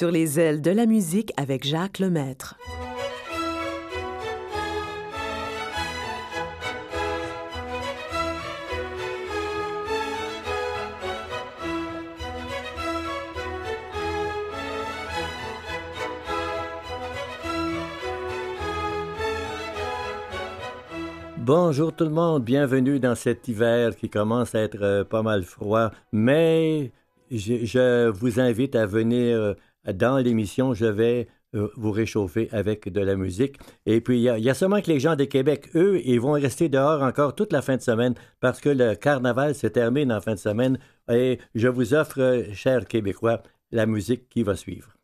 Sur les ailes de la musique avec Jacques Lemaître. Bonjour tout le monde, bienvenue dans cet hiver qui commence à être euh, pas mal froid, mais je, vous invite à venir euh, dans l'émission, je vais euh, vous réchauffer avec de la musique. Et puis, il y, a seulement que les gens de Québec, eux, ils vont rester dehors encore toute la fin de semaine parce que le carnaval se termine en fin de semaine. Et je vous offre, chers Québécois, la musique qui va suivre.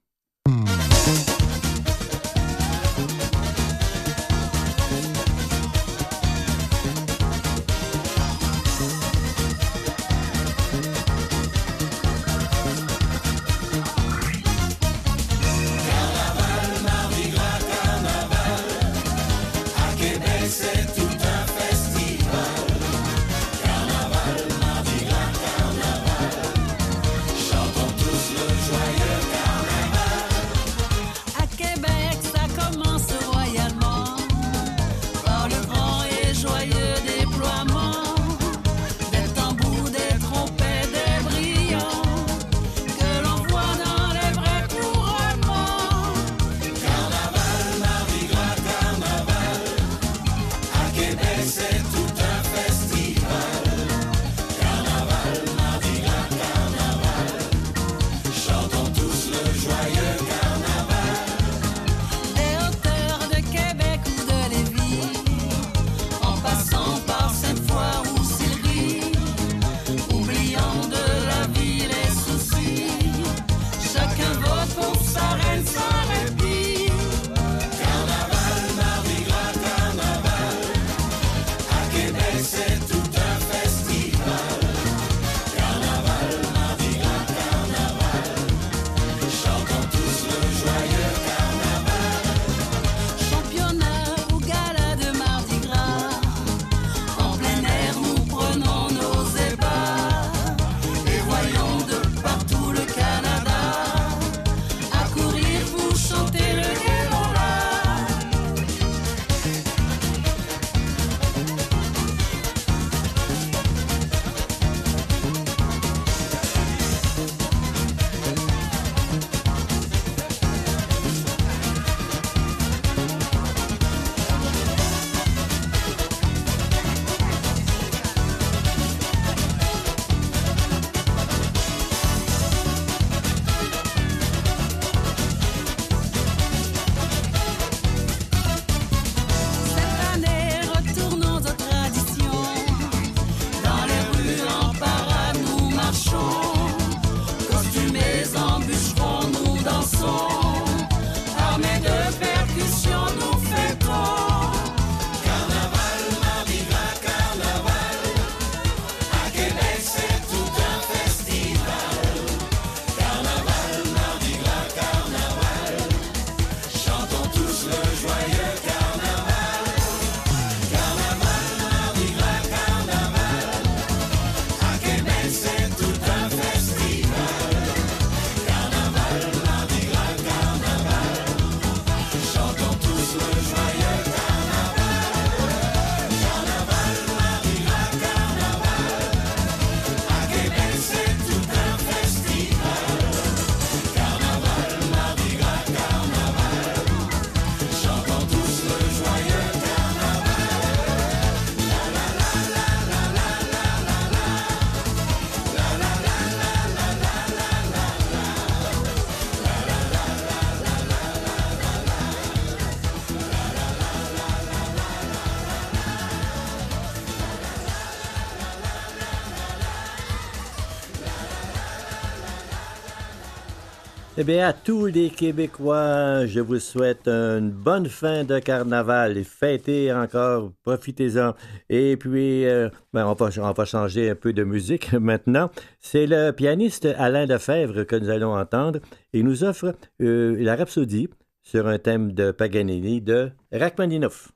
À tous les Québécois, je vous souhaite une bonne fin de carnaval. Fêtez encore, profitez-en. Et puis, euh, ben, on, va, on, va, changer un peu de musique maintenant. C'est le pianiste Alain Lefebvre que nous allons entendre. Il nous offre euh, la rhapsodie sur un thème de Paganini de Rachmaninoff.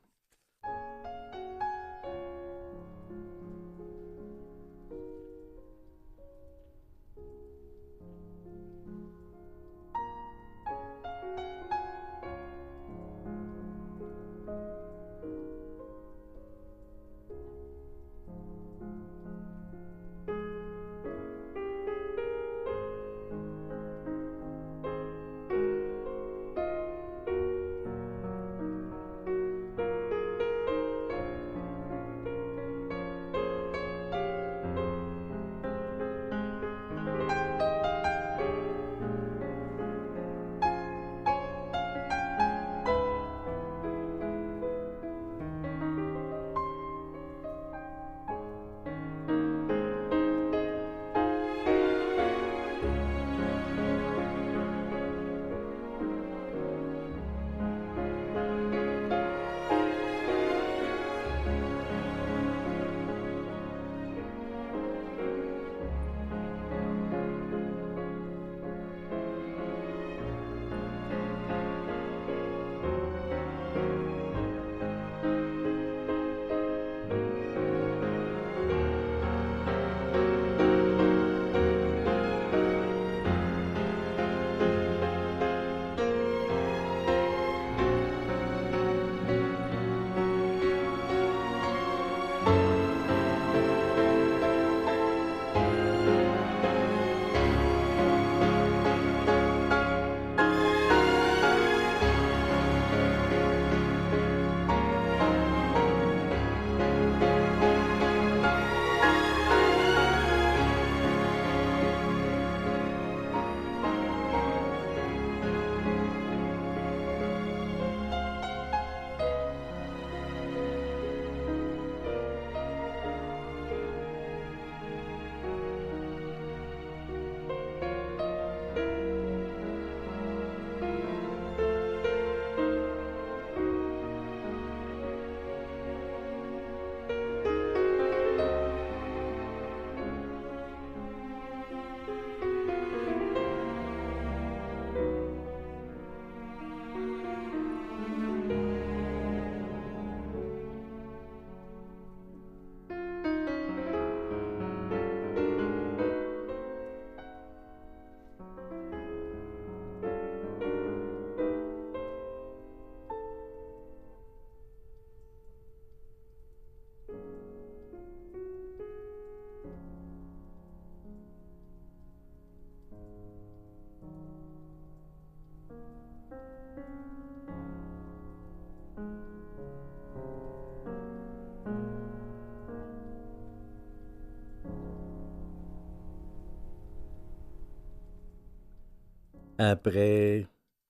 Après,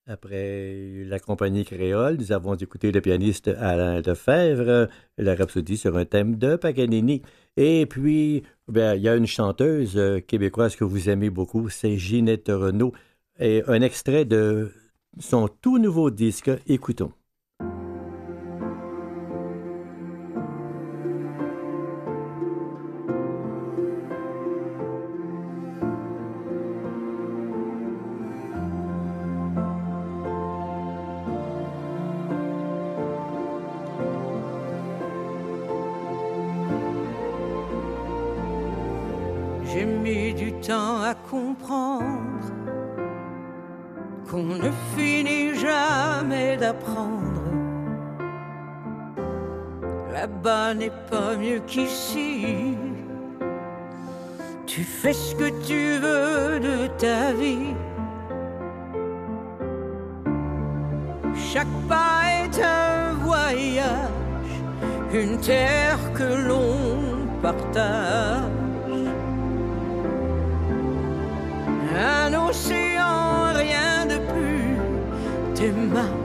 après la compagnie créole, nous avons écouté le pianiste Alain Lefebvre, la rhapsodie sur un thème de Paganini. Et puis, ben, il y a une chanteuse euh, québécoise que vous aimez beaucoup, c'est Ginette Renault. Et un extrait de son tout nouveau disque, écoutons. Une terre que l'on partage. Un océan, rien de plus, tes mains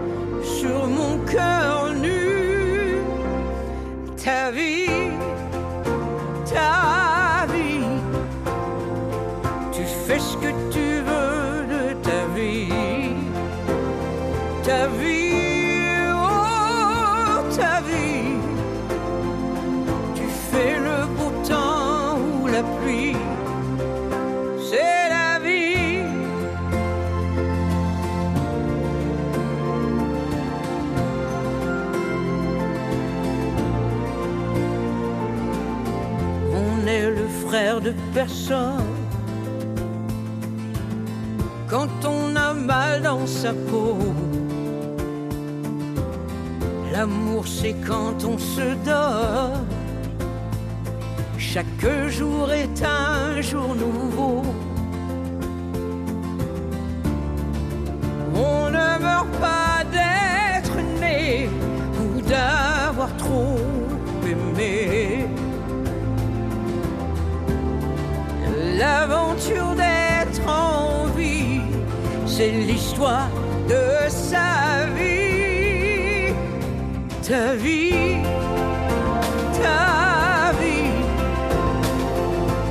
sur mon cœur nu, ta vie ta personne. Quand on a mal dans sa peau, l'amour c'est quand on se donne. Chaque jour est un jour nouveau. On ne meurt pas d'être né ou d'avoir trop aimé. L'aventure d'être en vie, c'est l'histoire de sa vie, ta vie, ta vie.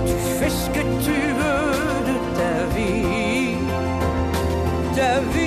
Tu fais ce que tu veux de ta vie, ta vie,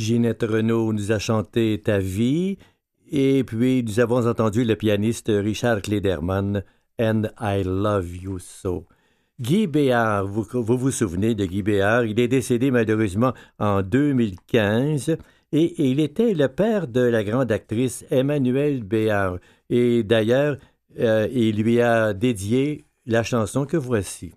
Ginette Renault nous a chanté Ta vie. Et puis, nous avons entendu le pianiste Richard Klederman, And I Love You So. Guy Béard, vous, vous, souvenez de Guy Béard, il est décédé malheureusement en 2015 et, il était le père de la grande actrice Emmanuelle Béard. Et d'ailleurs, euh, il lui a dédié la chanson que voici.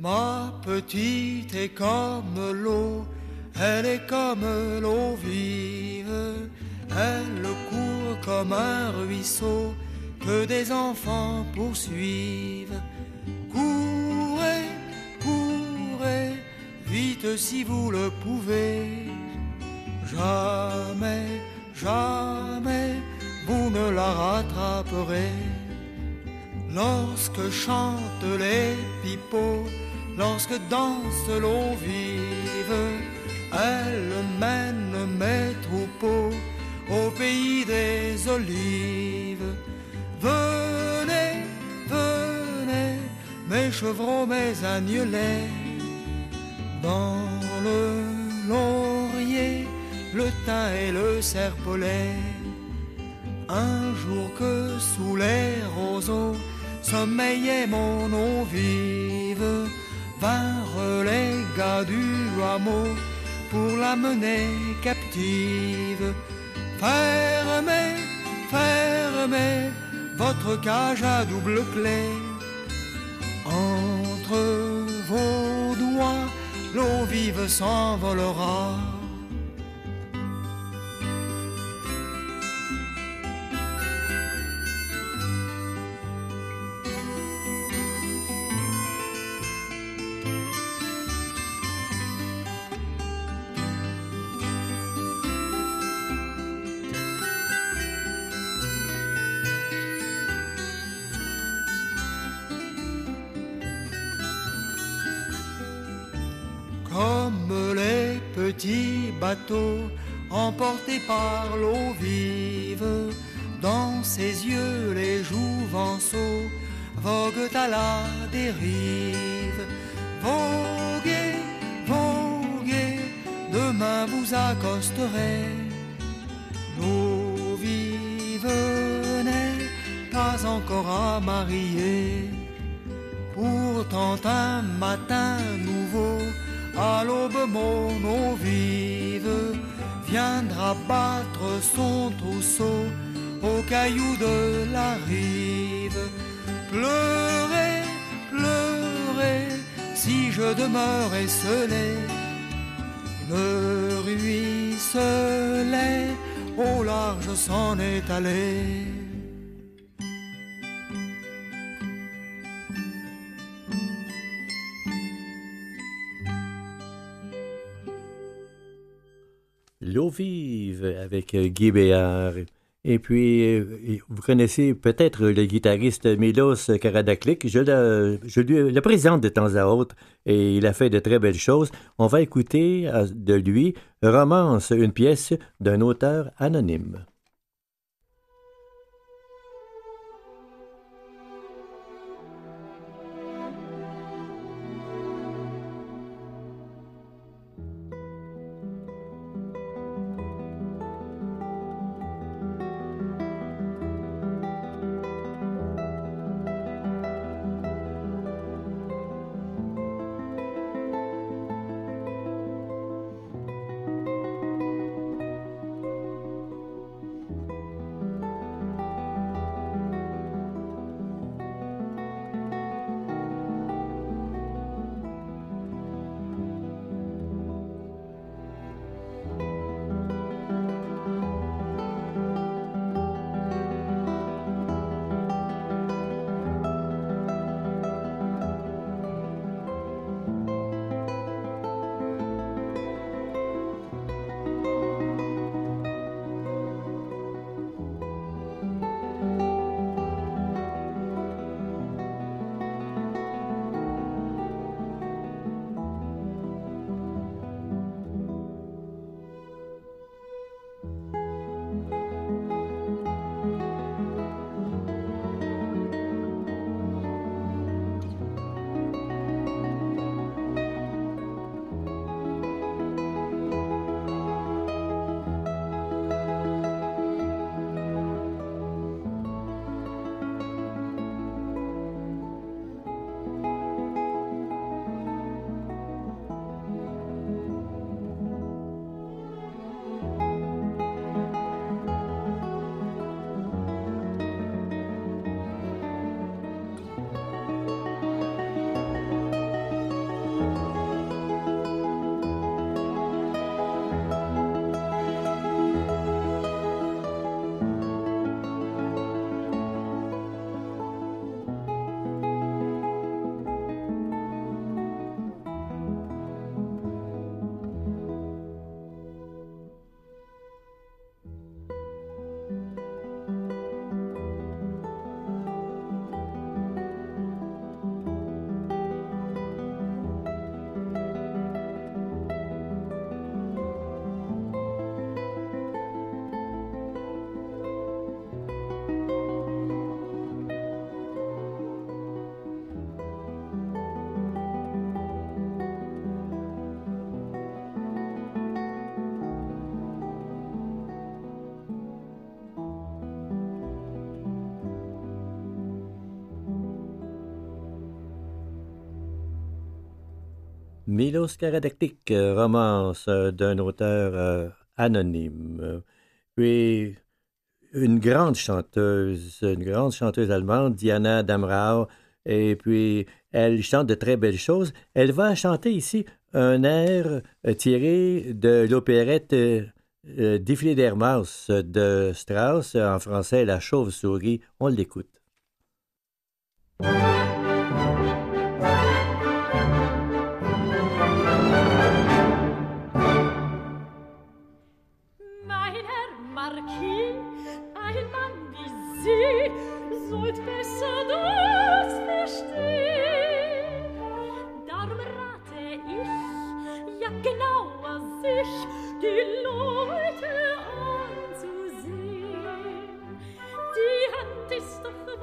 Ma petite est comme l'eau, elle est comme l'eau vive, elle court comme un ruisseau que des enfants poursuivent. Courez, courez, vite si vous le pouvez. Jamais, jamais, vous ne la rattraperez. Lorsque chantent les pipeaux, lorsque danse l'eau vive, elle mène mes troupeaux au pays des olives. Venez, venez, mes chevrons, mes agnelets, dans le laurier, le thym et le serpolet. Un jour que sous les roseaux sommeillait mon eau vive, vinrent les gars du hameau pour la mener captive. Fermez, fermez votre cage à double clé. Entre vos doigts, l'eau vive s'envolera. Emporté par l'eau vive. Dans ses yeux, les jouvenceaux voguent à la dérive. Voguez, voguez, demain vous accosterez. L'eau vive n'est pas encore à marier. Pourtant un matin nouveau à l'aube mon eau vive viendra battre son trousseau au caillou de la rive. Pleurez, pleurez, si je demeure esselé, le ruisselet au large s'en est allé. L'eau vive avec euh, Guy Béard. Et puis, euh, vous connaissez peut-être le guitariste Milos Karadaklik. Je le, je lui, le présente de temps à autre et il a fait de très belles choses. On va écouter euh, de lui Romance, une pièce d'un auteur anonyme. Milos Karadektik, romance d'un auteur anonyme. Puis une grande chanteuse, une grande chanteuse allemande, Diana Damrau, et puis elle chante de très belles choses. Elle va chanter ici un air tiré de l'opérette euh, Défilé de Strauss, en français La chauve-souris. On l'écoute.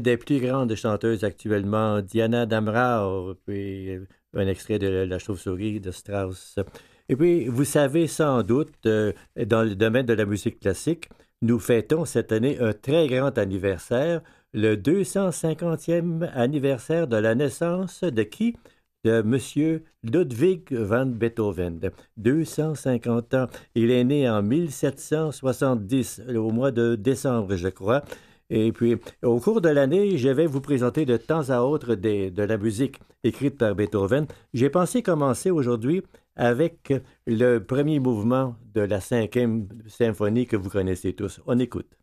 des plus grandes chanteuses actuellement, Diana Damrau, puis un extrait de La chauve-souris de Strauss. Et puis, vous savez sans doute, euh, dans le domaine de la musique classique, nous fêtons cette année un très grand anniversaire, le 250e anniversaire de la naissance de qui? De M. Ludwig van Beethoven. 250 ans. Il est né en 1770, au mois de décembre, je crois. Et puis, au cours de l'année, je vais vous présenter de temps à autre de la musique écrite par Beethoven. J'ai pensé commencer aujourd'hui avec le premier mouvement de la cinquième symphonie que vous connaissez tous. On écoute.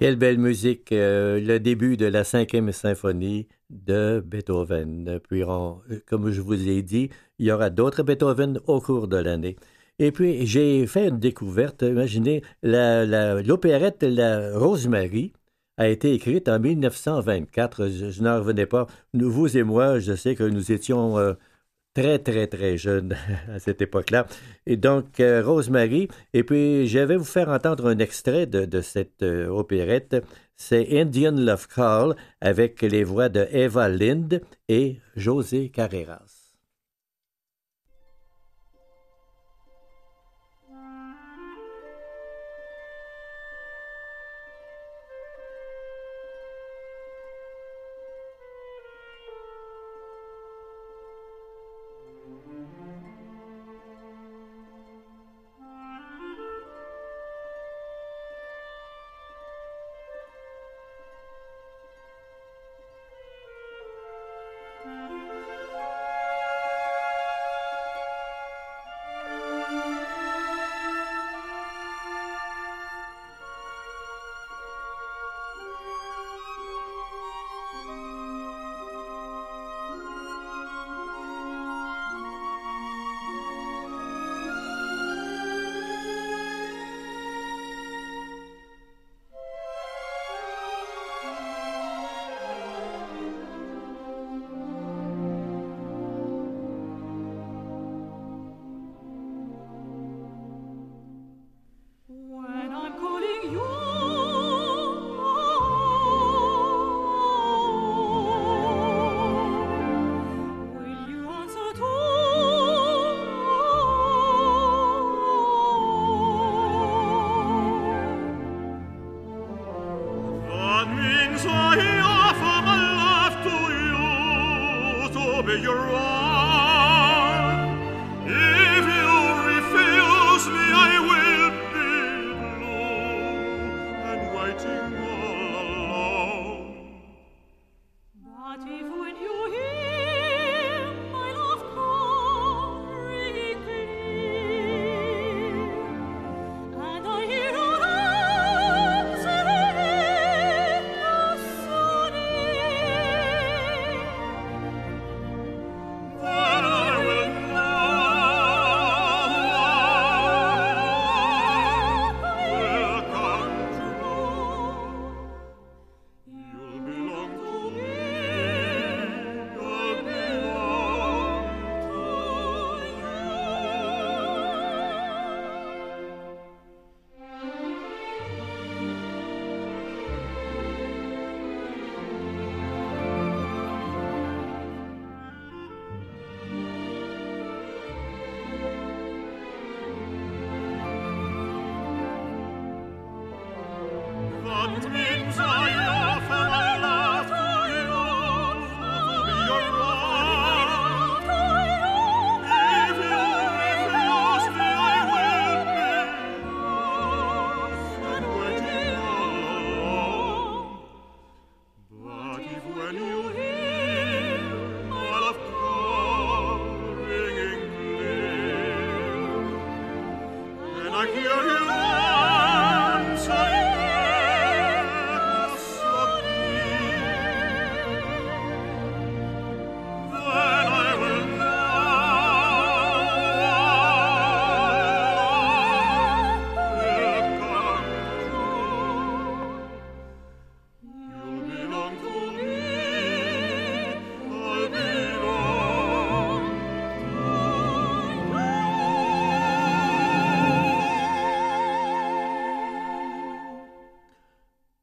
Quelle belle musique, euh, le début de la cinquième symphonie de Beethoven. Puis, comme je vous ai dit, il y aura d'autres Beethoven au cours de l'année. Et puis, j'ai fait une découverte. Imaginez, l'opérette la, Rosemary a été écrite en 1924. Je, n'en revenais pas. Vous et moi, je sais que nous étions euh, très, très, très jeunes à cette époque-là. Et donc, euh, Rosemary. Et puis, je vais vous faire entendre un extrait de, cette euh, opérette. C'est Indian Love Call avec les voix de Eva Lind et José Carreras.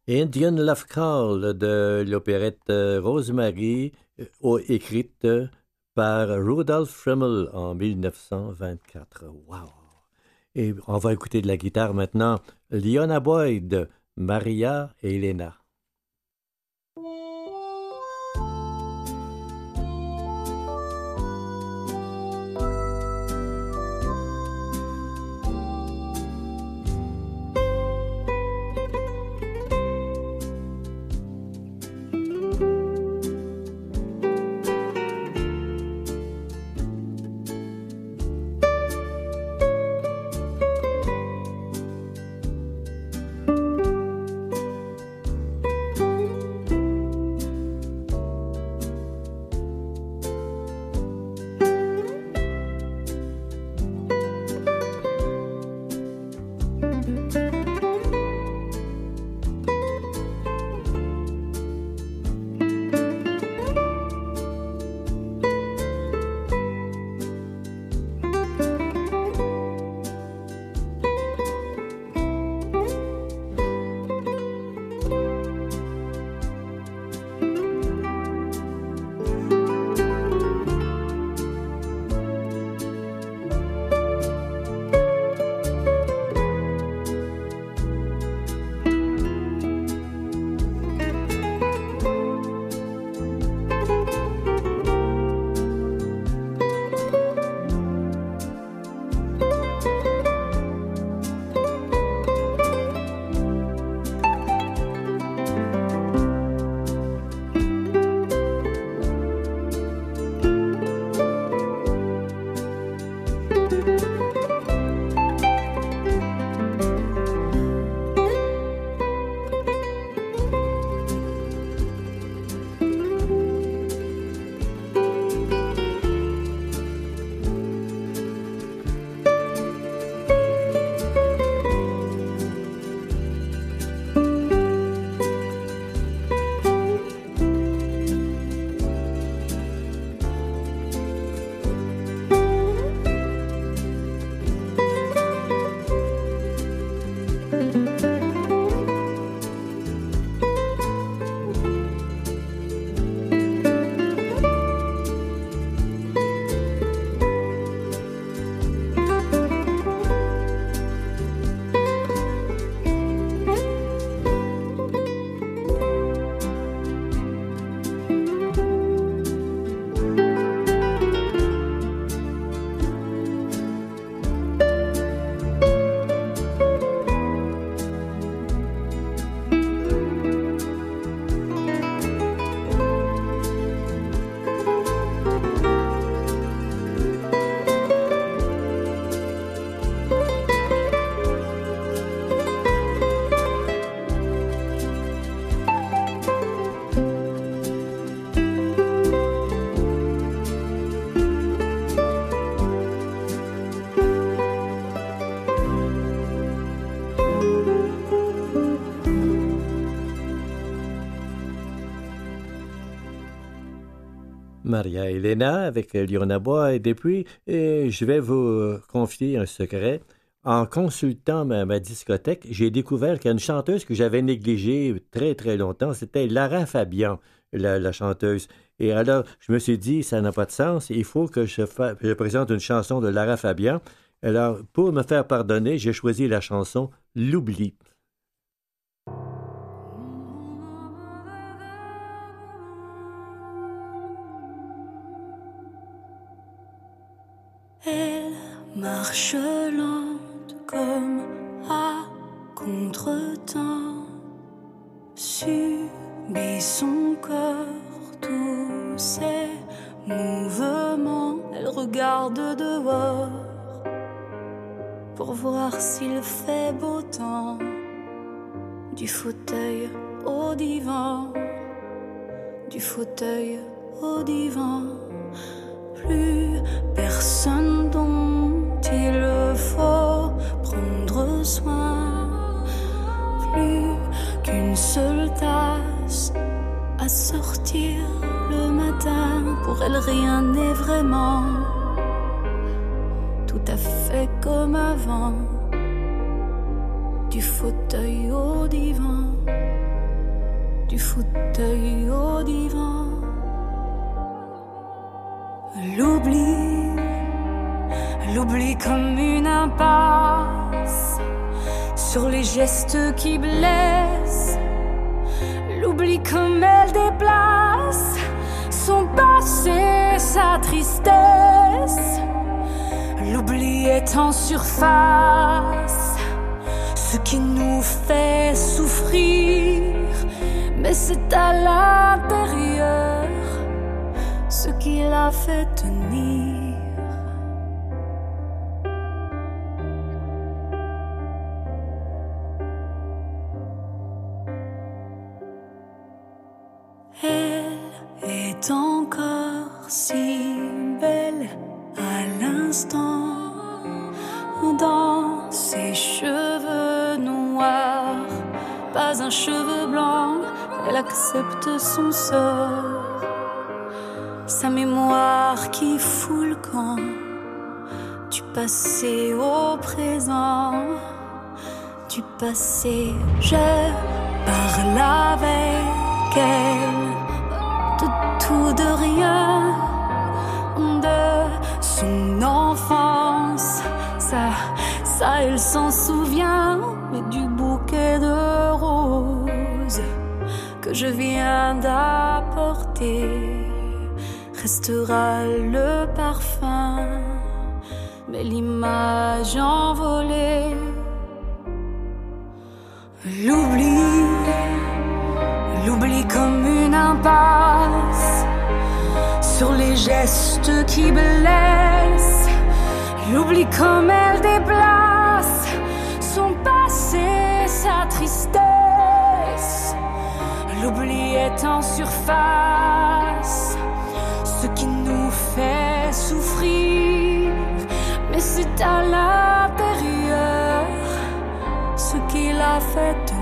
Indian Love Call de l'opérette euh, Rosemary, euh, écrite par Rudolf Fremmel en 1924. Wow! Et on va écouter de la guitare maintenant. Liona Boyd, Maria et Elena. Maria Elena avec Liona Bois. Et depuis, et je vais vous confier un secret. En consultant ma, discothèque, j'ai découvert qu'il y a une chanteuse que j'avais négligée très, très longtemps. C'était Lara Fabian, la, chanteuse. Et alors, je me suis dit, ça n'a pas de sens. Il faut que je présente une chanson de Lara Fabian. Alors, pour me faire pardonner, j'ai choisi la chanson L'oubli. Marche lente comme à contre-temps, subit son corps tous ses mouvements. Elle regarde dehors pour voir s'il fait beau temps. Du fauteuil au divan, du fauteuil au divan plus personne il faut prendre soin, plus qu'une seule tasse à sortir le matin. Pour elle, rien n'est vraiment tout à fait comme avant. Du fauteuil au divan, du fauteuil au divan. L'oubli, l'oubli comme une impasse sur les gestes qui blessent. L'oubli comme elle déplace son passé, sa tristesse. L'oubli est en surface, ce qui nous fait souffrir, mais c'est à l'intérieur ce qui l'a fait tenir. Encore si belle à l'instant dans ses cheveux noirs, pas un cheveu blanc, elle accepte son sort sa mémoire qui fout le camp du passé au présent, du passé. Je parle avec elle ça, elle s'en souvient, mais du bouquet de roses que je viens d'apporter restera le parfum, mais l'image envolée. L'oubli, l'oubli comme une impasse sur les gestes qui blessent. L'oubli comme elle déplace L'oubli est en surface. Ce qui nous fait souffrir, mais c'est à l'intérieur ce qui l'a fait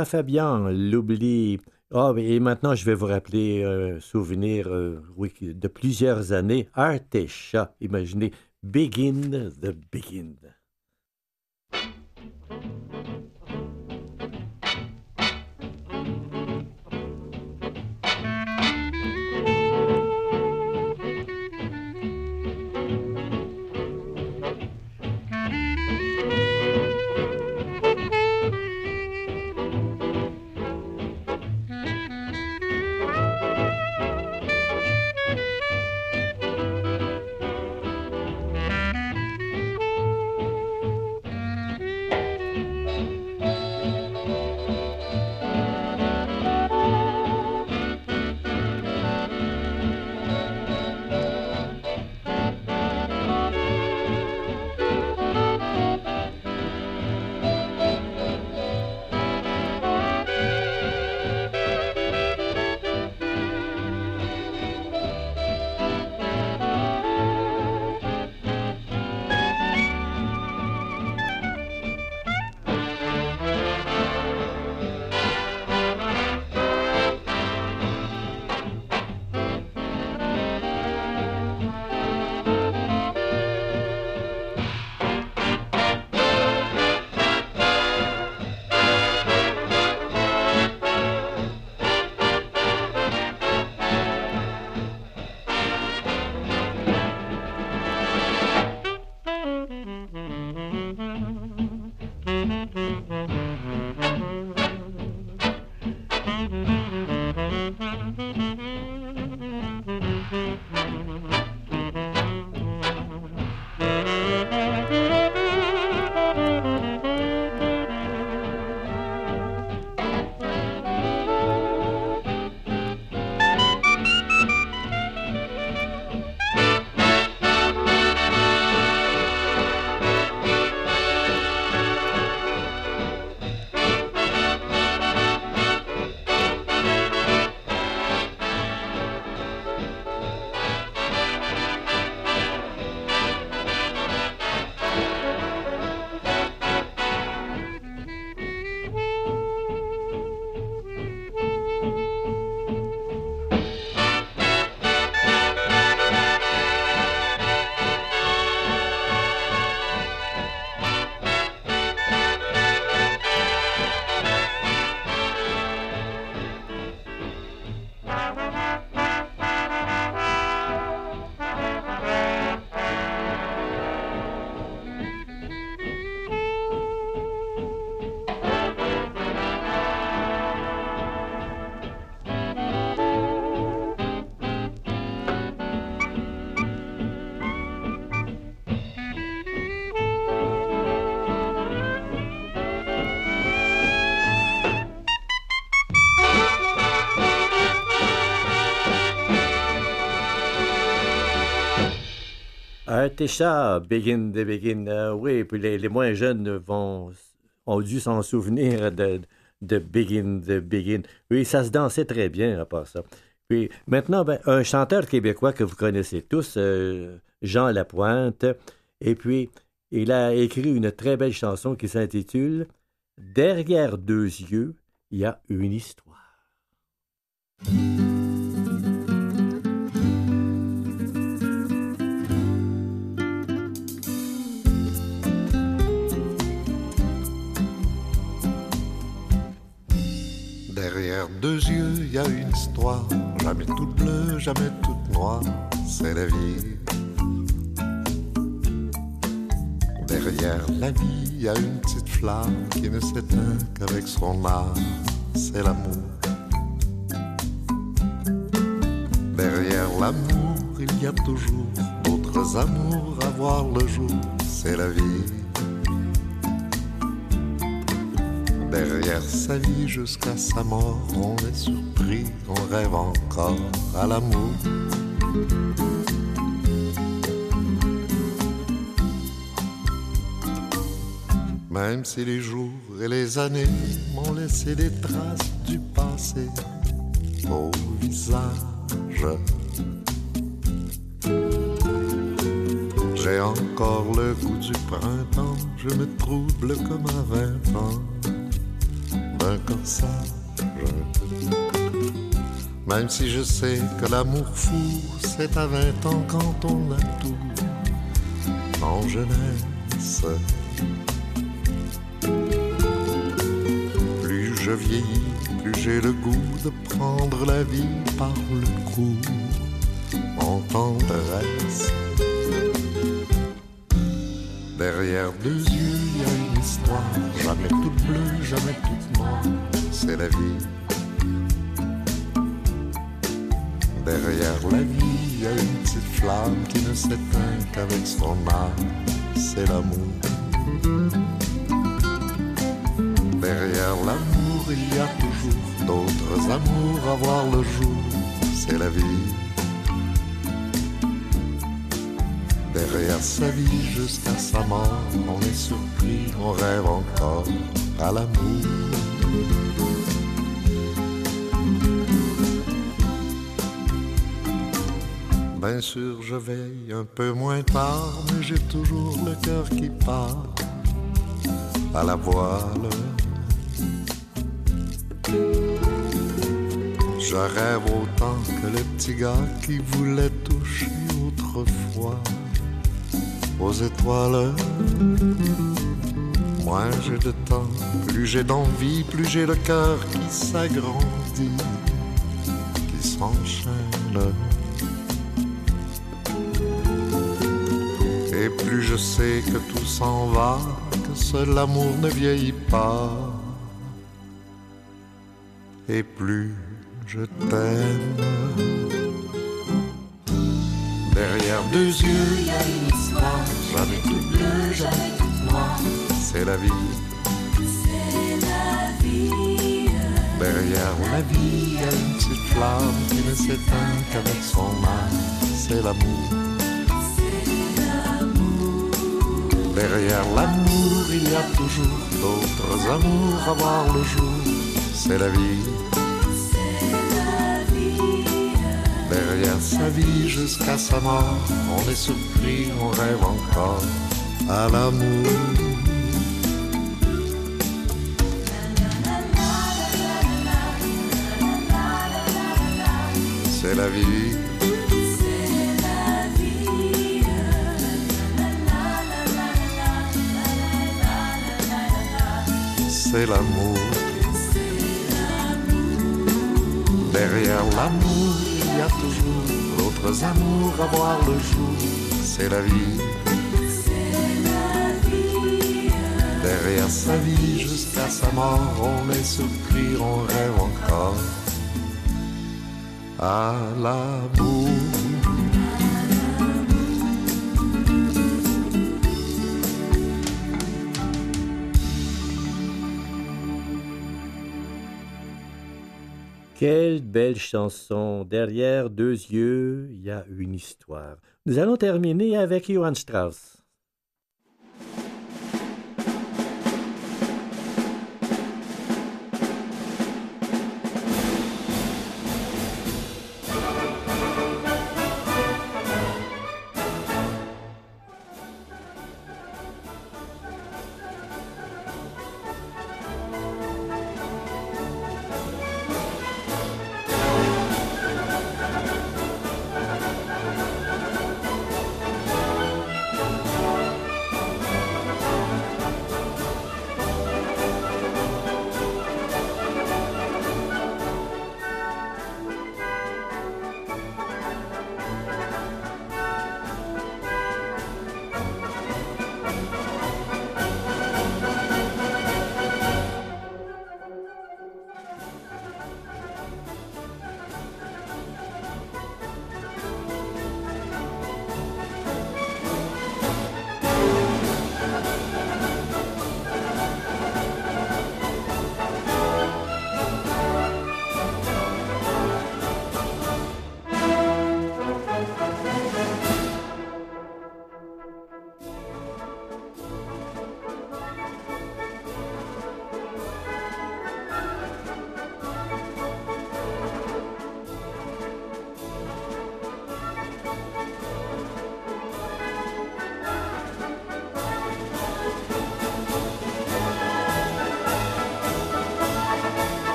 Lara Fabian, l'oubli. Ah, et maintenant, je vais vous rappeler un souvenir euh, de plusieurs années. Artesha, imaginez, Begin the Begin. Artécha, Begin de Begin. Oui, puis les, moins jeunes vont, ont dû s'en souvenir de, de Begin de Begin. Oui, ça se dansait très bien à part ça. Puis maintenant, ben, un chanteur québécois que vous connaissez tous, euh, Jean Lapointe, et puis il a écrit une très belle chanson qui s'intitule Derrière deux yeux, il y a une histoire. Deux yeux, il y a une histoire, jamais toute bleue, jamais toute noire, c'est la vie. Derrière la vie, il y a une petite flamme qui ne s'éteint qu'avec son âme, c'est l'amour. Derrière l'amour, il y a toujours d'autres amours à voir le jour, c'est la vie. Derrière sa vie jusqu'à sa mort, on est surpris, on rêve encore à l'amour. Même si les jours et les années m'ont laissé des traces du passé au visage. J'ai encore le goût du printemps, je me trouble comme à vingt ans d'un corsage. Même si je sais que l'amour fou, c'est à vingt ans quand on a tout en jeunesse. Plus je vieillis, plus j'ai le goût de prendre la vie par le cou, en tendresse. Derrière deux yeux, il y a jamais toute bleue, jamais toute noire, c'est la vie. Derrière la vie, il y a une petite flamme qui ne s'éteint qu'avec son âme, c'est l'amour. Derrière l'amour, il y a toujours d'autres amours à voir le jour, c'est la vie. Derrière sa vie jusqu'à sa mort, on est surpris, on rêve encore à l'amour. Bien sûr, je veille un peu moins tard, mais j'ai toujours le cœur qui part à la voile. Je rêve autant que les petits gars qui voulaient toucher autrefois aux étoiles. Moins j'ai de temps, plus j'ai d'envie, plus j'ai le cœur qui s'agrandit, qui s'enchaîne. Et plus je sais que tout s'en va, que seul l'amour ne vieillit pas. Et plus je t'aime. Derrière deux yeux, a une histoire, jamais toute bleue, jamais toute noire. C'est la vie. Derrière la vie, il y a une petite flamme qui ne s'éteint qu'avec son âme. C'est l'amour. Derrière l'amour, il y a toujours d'autres amours à voir le jour. C'est la vie. Derrière sa vie jusqu'à sa mort, on est surpris, on rêve encore à l'amour. C'est la vie. c'est l'amour. Derrière l'amour, il y a toujours d'autres amours à voir le jour. C'est la vie. Derrière sa vie jusqu'à sa mort, on est surpris, on rêve encore à l'amour. Quelle belle chanson. Derrière deux yeux, il y a une histoire. Nous allons terminer avec Johann Strauss.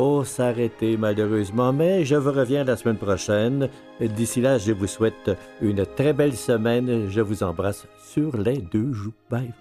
Faut s'arrêter malheureusement, mais je vous reviens la semaine prochaine. D'ici là, je vous souhaite une très belle semaine. Je vous embrasse sur les deux joues. Bye.